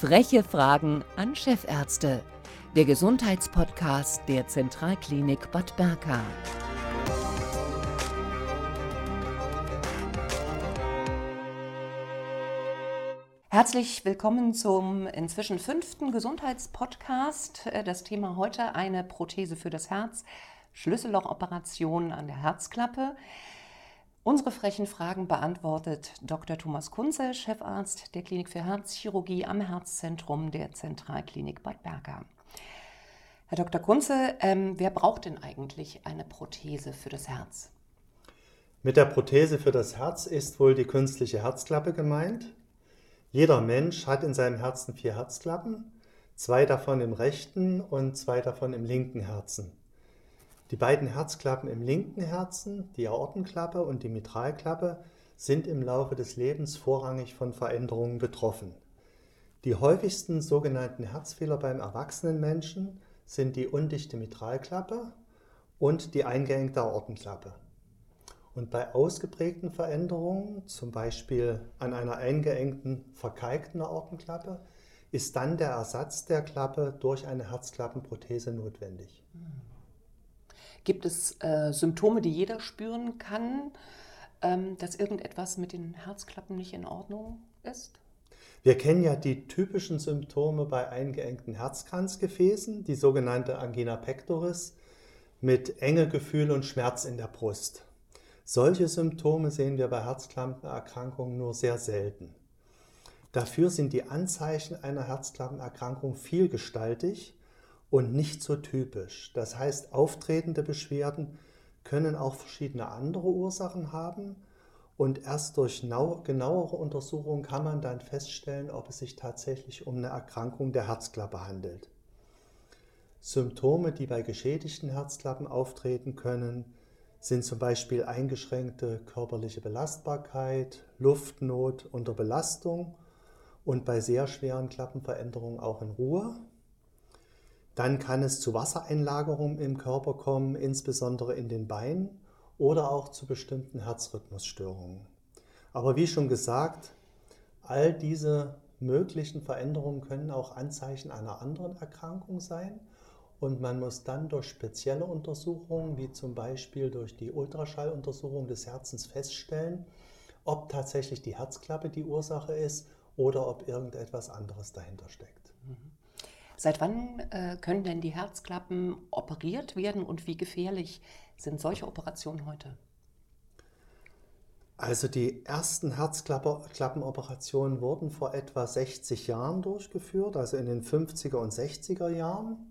Freche Fragen an Chefärzte. Der Gesundheitspodcast der Zentralklinik Bad Berka. Herzlich willkommen zum inzwischen fünften Gesundheitspodcast. Das Thema heute eine Prothese für das Herz, Schlüssellochoperation an der Herzklappe. Unsere frechen Fragen beantwortet Dr. Thomas Kunze, Chefarzt der Klinik für Herzchirurgie am Herzzentrum der Zentralklinik Bad Berga. Herr Dr. Kunze, ähm, wer braucht denn eigentlich eine Prothese für das Herz? Mit der Prothese für das Herz ist wohl die künstliche Herzklappe gemeint. Jeder Mensch hat in seinem Herzen vier Herzklappen, zwei davon im rechten und zwei davon im linken Herzen. Die beiden Herzklappen im linken Herzen, die Aortenklappe und die Mitralklappe, sind im Laufe des Lebens vorrangig von Veränderungen betroffen. Die häufigsten sogenannten Herzfehler beim erwachsenen Menschen sind die undichte Mitralklappe und die eingeengte Aortenklappe. Und bei ausgeprägten Veränderungen, zum Beispiel an einer eingeengten, verkalkten Aortenklappe, ist dann der Ersatz der Klappe durch eine Herzklappenprothese notwendig. Mhm. Gibt es äh, Symptome, die jeder spüren kann, ähm, dass irgendetwas mit den Herzklappen nicht in Ordnung ist? Wir kennen ja die typischen Symptome bei eingeengten Herzkranzgefäßen, die sogenannte Angina pectoris, mit enge Gefühl und Schmerz in der Brust. Solche Symptome sehen wir bei Herzklappenerkrankungen nur sehr selten. Dafür sind die Anzeichen einer Herzklappenerkrankung vielgestaltig und nicht so typisch. Das heißt, auftretende Beschwerden können auch verschiedene andere Ursachen haben und erst durch genauere Untersuchungen kann man dann feststellen, ob es sich tatsächlich um eine Erkrankung der Herzklappe handelt. Symptome, die bei geschädigten Herzklappen auftreten können, sind zum Beispiel eingeschränkte körperliche Belastbarkeit, Luftnot unter Belastung und bei sehr schweren Klappenveränderungen auch in Ruhe. Dann kann es zu Wassereinlagerungen im Körper kommen, insbesondere in den Beinen oder auch zu bestimmten Herzrhythmusstörungen. Aber wie schon gesagt, all diese möglichen Veränderungen können auch Anzeichen einer anderen Erkrankung sein und man muss dann durch spezielle Untersuchungen, wie zum Beispiel durch die Ultraschalluntersuchung des Herzens, feststellen, ob tatsächlich die Herzklappe die Ursache ist oder ob irgendetwas anderes dahinter steckt. Mhm. Seit wann äh, können denn die Herzklappen operiert werden und wie gefährlich sind solche Operationen heute? Also die ersten Herzklappenoperationen wurden vor etwa 60 Jahren durchgeführt, also in den 50er und 60er Jahren.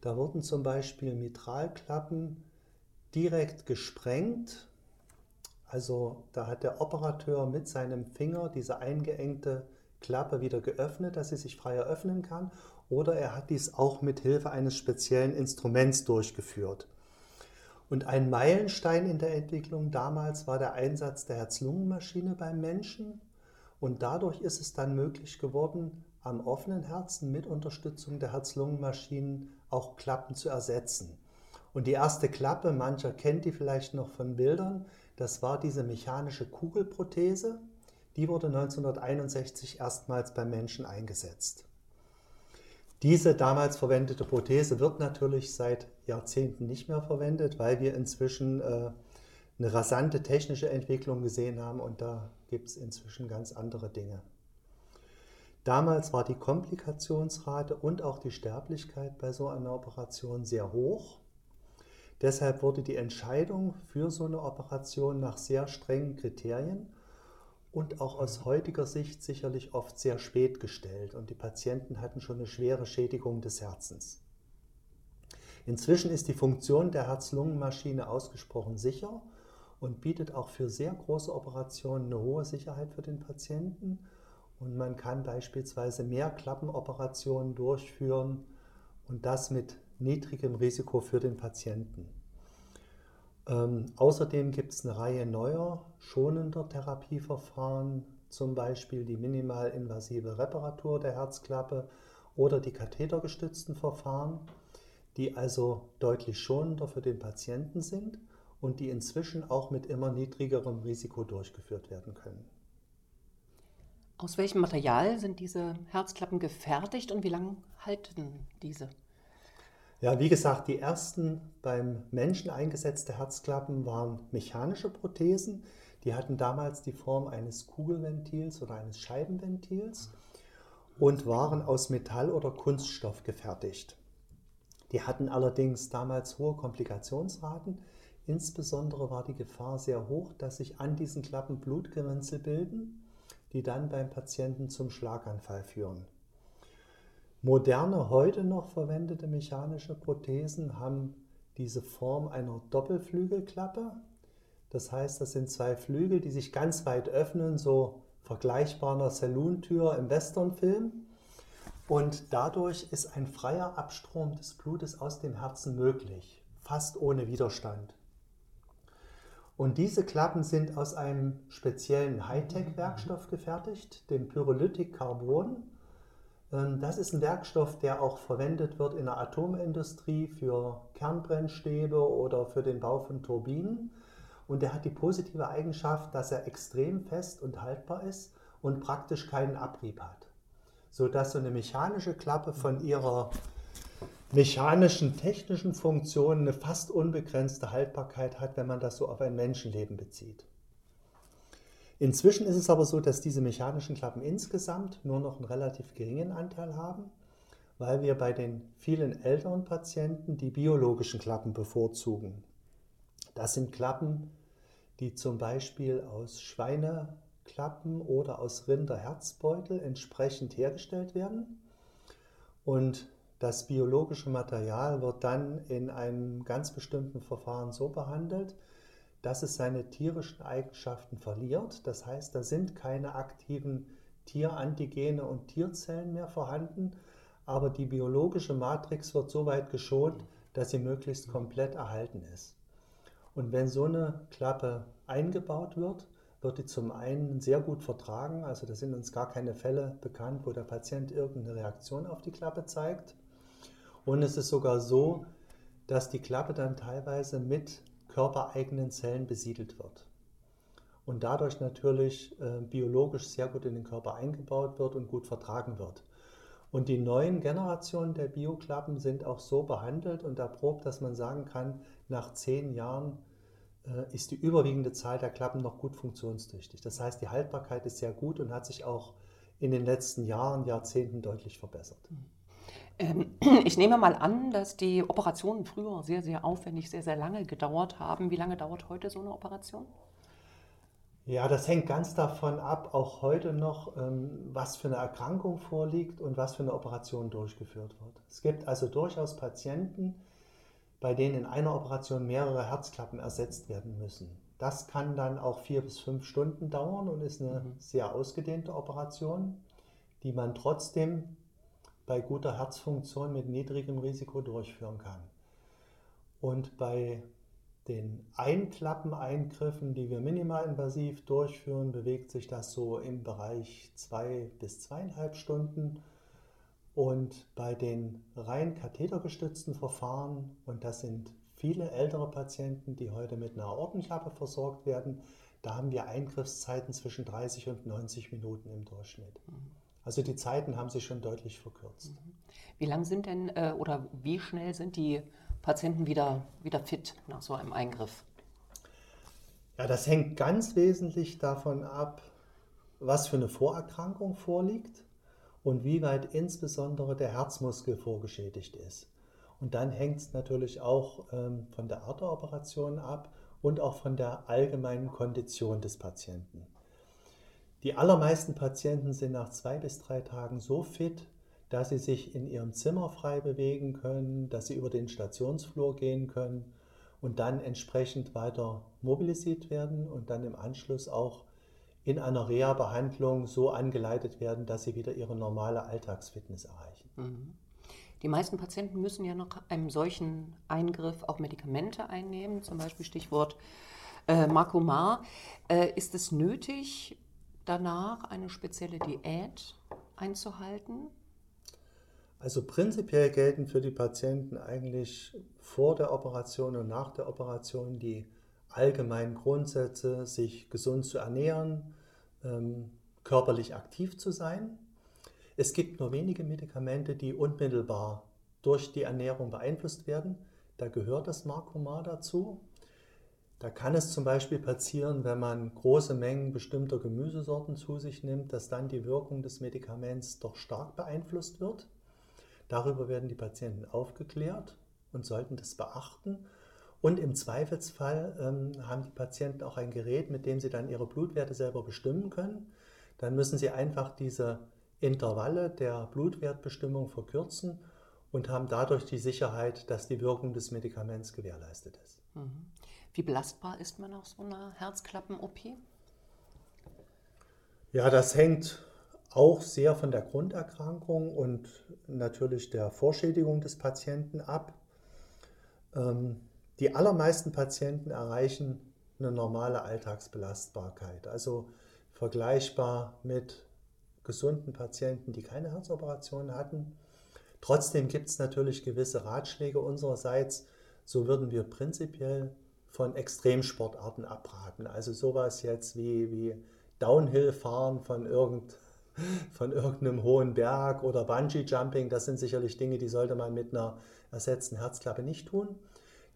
Da wurden zum Beispiel Mitralklappen direkt gesprengt. Also da hat der Operateur mit seinem Finger diese eingeengte Klappe wieder geöffnet, dass sie sich frei öffnen kann oder er hat dies auch mit Hilfe eines speziellen Instruments durchgeführt. Und ein Meilenstein in der Entwicklung damals war der Einsatz der Herz-Lungen-Maschine beim Menschen. Und dadurch ist es dann möglich geworden, am offenen Herzen mit Unterstützung der Herz-Lungen-Maschinen auch Klappen zu ersetzen. Und die erste Klappe, mancher kennt die vielleicht noch von Bildern, das war diese mechanische Kugelprothese. Die wurde 1961 erstmals beim Menschen eingesetzt. Diese damals verwendete Prothese wird natürlich seit Jahrzehnten nicht mehr verwendet, weil wir inzwischen äh, eine rasante technische Entwicklung gesehen haben und da gibt es inzwischen ganz andere Dinge. Damals war die Komplikationsrate und auch die Sterblichkeit bei so einer Operation sehr hoch. Deshalb wurde die Entscheidung für so eine Operation nach sehr strengen Kriterien und auch aus heutiger Sicht sicherlich oft sehr spät gestellt und die Patienten hatten schon eine schwere Schädigung des Herzens. Inzwischen ist die Funktion der Herz-Lungen-Maschine ausgesprochen sicher und bietet auch für sehr große Operationen eine hohe Sicherheit für den Patienten und man kann beispielsweise mehr Klappenoperationen durchführen und das mit niedrigem Risiko für den Patienten. Ähm, außerdem gibt es eine Reihe neuer, schonender Therapieverfahren, zum Beispiel die minimalinvasive Reparatur der Herzklappe oder die kathetergestützten Verfahren, die also deutlich schonender für den Patienten sind und die inzwischen auch mit immer niedrigerem Risiko durchgeführt werden können. Aus welchem Material sind diese Herzklappen gefertigt und wie lange halten diese? Ja, wie gesagt, die ersten beim Menschen eingesetzte Herzklappen waren mechanische Prothesen. Die hatten damals die Form eines Kugelventils oder eines Scheibenventils und waren aus Metall oder Kunststoff gefertigt. Die hatten allerdings damals hohe Komplikationsraten. Insbesondere war die Gefahr sehr hoch, dass sich an diesen Klappen Blutgerinnsel bilden die dann beim Patienten zum Schlaganfall führen. Moderne, heute noch verwendete mechanische Prothesen haben diese Form einer Doppelflügelklappe. Das heißt, das sind zwei Flügel, die sich ganz weit öffnen, so vergleichbar einer Saloon-Tür im Westernfilm. Und dadurch ist ein freier Abstrom des Blutes aus dem Herzen möglich, fast ohne Widerstand. Und diese Klappen sind aus einem speziellen Hightech-Werkstoff gefertigt, dem Pyrolytic Carbon. Ähm, das ist ein Werkstoff, der auch verwendet wird in der Atomindustrie für Kernbrennstäbe oder für den Bau von Turbinen. Und der hat die positive Eigenschaft, dass er extrem fest und haltbar ist und praktisch keinen Abrieb hat. Sodass so eine mechanische Klappe von ihrer mechanischen, technischen Funktionen eine fast unbegrenzte Haltbarkeit hat, wenn man das so auf ein Menschenleben bezieht. Inzwischen ist es aber so, dass diese mechanischen Klappen insgesamt nur noch einen relativ geringen Anteil haben, weil wir bei den vielen älteren Patienten die biologischen Klappen bevorzugen. Das sind Klappen, die zum Beispiel aus Schweineklappen oder aus Rinderherzbeutel entsprechend hergestellt werden. Und das biologische Material wird dann in einem ganz bestimmten Verfahren so behandelt, dass es seine tierischen Eigenschaften verliert. Das heißt, da sind keine aktiven Tierantigene und Tierzellen mehr vorhanden, aber die biologische Matrix wird so weit geschont, dass sie möglichst komplett erhalten ist. Und wenn so eine Klappe eingebaut wird, wird die zum einen sehr gut vertragen, also da sind uns gar keine Fälle bekannt, wo der Patient irgendeine Reaktion auf die Klappe zeigt. Und es ist sogar so, dass die Klappe dann teilweise mit körpereigenen Zellen besiedelt wird. Und dadurch natürlich äh, biologisch sehr gut in den Körper eingebaut wird und gut vertragen wird. Und die neuen Generationen der Bioklappen sind auch so behandelt und erprobt, dass man sagen kann, nach zehn Jahren äh, ist die überwiegende Zahl der Klappen noch gut funktionstüchtig. Das heißt, die Haltbarkeit ist sehr gut und hat sich auch in den letzten Jahren, Jahrzehnten deutlich verbessert. Mhm. Ähm, ich nehme mal an, dass die Operationen früher sehr, sehr aufwendig, sehr, sehr lange gedauert haben. Wie lange dauert heute so eine Operation? Ja, das hängt ganz davon ab, auch heute noch, ähm, was für eine Erkrankung vorliegt und was für eine Operation durchgeführt wird. Es gibt also durchaus Patienten, bei denen in einer Operation mehrere Herzklappen ersetzt werden müssen. Das kann dann auch vier bis fünf Stunden dauern und ist eine mhm. sehr ausgedehnte Operation, die man trotzdem bei guter Herzfunktion mit niedrigem Risiko durchführen kann. Und bei den Einklappeneingriffen, die wir minimalinvasiv durchführen, bewegt sich das so im Bereich zwei bis zweieinhalb Stunden. Und bei den rein kathetergestützten Verfahren, und das sind viele ältere Patienten, die heute mit einer Ortenklappe versorgt werden, da haben wir Eingriffszeiten zwischen 30 und 90 Minuten im Durchschnitt. Mhm. Also die Zeiten haben sich schon deutlich verkürzt. Mhm. Wie lang sind denn äh, oder wie schnell sind die Patienten wieder, wieder fit nach so einem Eingriff? Ja, das hängt ganz wesentlich davon ab, was für eine Vorerkrankung vorliegt und wie weit insbesondere der Herzmuskel vorgeschädigt ist. Und dann hängt es natürlich auch ähm, von der Art der Operation ab und auch von der allgemeinen Kondition des Patienten. Die allermeisten Patienten sind nach zwei bis drei Tagen so fit, dass sie sich in ihrem Zimmer frei bewegen können, dass sie über den Stationsflur gehen können und dann entsprechend weiter mobilisiert werden und dann im Anschluss auch in einer Reha-Behandlung so angeleitet werden, dass sie wieder ihre normale Alltagsfitness erreichen. Mhm. Die meisten Patienten müssen ja nach einem solchen Eingriff auch Medikamente einnehmen, zum Beispiel Stichwort äh, Marcomar. Äh, ist es nötig, danach eine spezielle Diät einzuhalten? Also prinzipiell gelten für die Patienten eigentlich vor der Operation und nach der Operation die allgemeinen Grundsätze, sich gesund zu ernähren, ähm, körperlich aktiv zu sein. Es gibt nur wenige Medikamente, die unmittelbar durch die Ernährung beeinflusst werden. Da gehört das Marcomar dazu. Da kann es zum Beispiel passieren, wenn man große Mengen bestimmter Gemüsesorten zu sich nimmt, dass dann die Wirkung des Medikaments doch stark beeinflusst wird. Darüber werden die Patienten aufgeklärt und sollten das beachten. Und im Zweifelsfall ähm, haben die Patienten auch ein Gerät, mit dem sie dann ihre Blutwerte selber bestimmen können. Dann müssen sie einfach diese Intervalle der Blutwertbestimmung verkürzen und haben dadurch die Sicherheit, dass die Wirkung des Medikaments gewährleistet ist. Mhm. Wie belastbar ist man nach so einer Herzklappen-OP? Ja, das hängt auch sehr von der Grunderkrankung und natürlich der Vorschädigung des Patienten ab. Ähm, die allermeisten Patienten erreichen eine normale Alltagsbelastbarkeit, also vergleichbar mit gesunden Patienten, die keine Herzoperation hatten. Trotzdem gibt es natürlich gewisse Ratschläge unsererseits. So würden wir prinzipiell von Extremsportarten abraten. Also sowas jetzt wie, wie Downhill-Fahren von, irgend, von irgendeinem hohen Berg oder Bungee-Jumping, das sind sicherlich Dinge, die sollte man mit einer ersetzten Herzklappe nicht tun.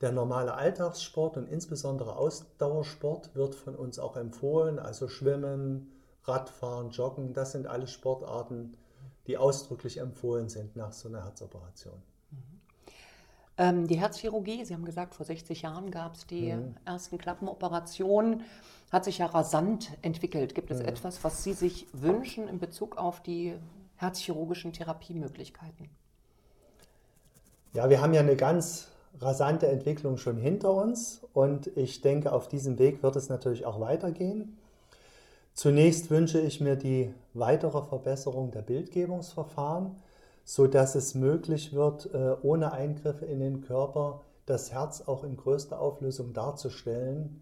Der normale Alltagssport und insbesondere Ausdauersport wird von uns auch empfohlen, also Schwimmen, Radfahren, Joggen, das sind alles Sportarten, die ausdrücklich empfohlen sind nach so einer Herzoperation. Ähm, die Herzchirurgie, Sie haben gesagt, vor 60 Jahren gab es die mhm. ersten Klappenoperationen, hat sich ja rasant entwickelt. Gibt es mhm. etwas, was Sie sich wünschen in Bezug auf die herzchirurgischen Therapiemöglichkeiten? Ja, wir haben ja eine ganz rasante Entwicklung schon hinter uns und ich denke, auf diesem Weg wird es natürlich auch weitergehen. Zunächst wünsche ich mir die weitere Verbesserung der Bildgebungsverfahren so dass es möglich wird, äh, ohne Eingriffe in den Körper das Herz auch in größter Auflösung darzustellen,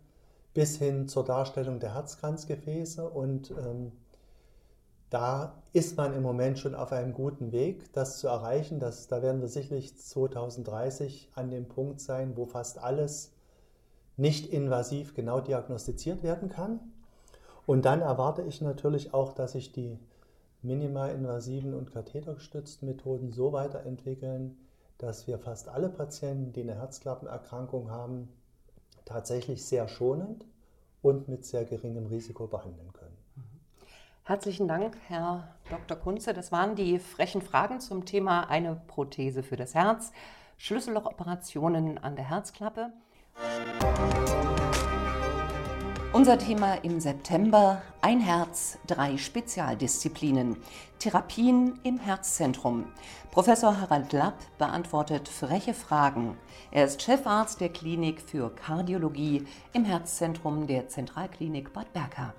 bis hin zur Darstellung der Herzkranzgefäße. Und ähm, da ist man im Moment schon auf einem guten Weg, das zu erreichen. Das, da werden wir sicherlich 2030 an dem Punkt sein, wo fast alles nicht invasiv genau diagnostiziert werden kann. Und dann erwarte ich natürlich auch, dass sich die minimalinvasiven und kathetergestützten Methoden so weiterentwickeln, dass wir fast alle Patienten, die eine Herzklappenerkrankung haben, tatsächlich sehr schonend und mit sehr geringem Risiko behandeln können. Herzlichen Dank, Herr Dr. Kunze. Das waren die frechen Fragen zum Thema eine Prothese für das Herz, Schlüssellochoperationen an der Herzklappe. Unser Thema im September Ein Herz, drei Spezialdisziplinen. Therapien im Herzzentrum. Professor Harald Lapp beantwortet freche Fragen. Er ist Chefarzt der Klinik für Kardiologie im Herzzentrum der Zentralklinik Bad Berka.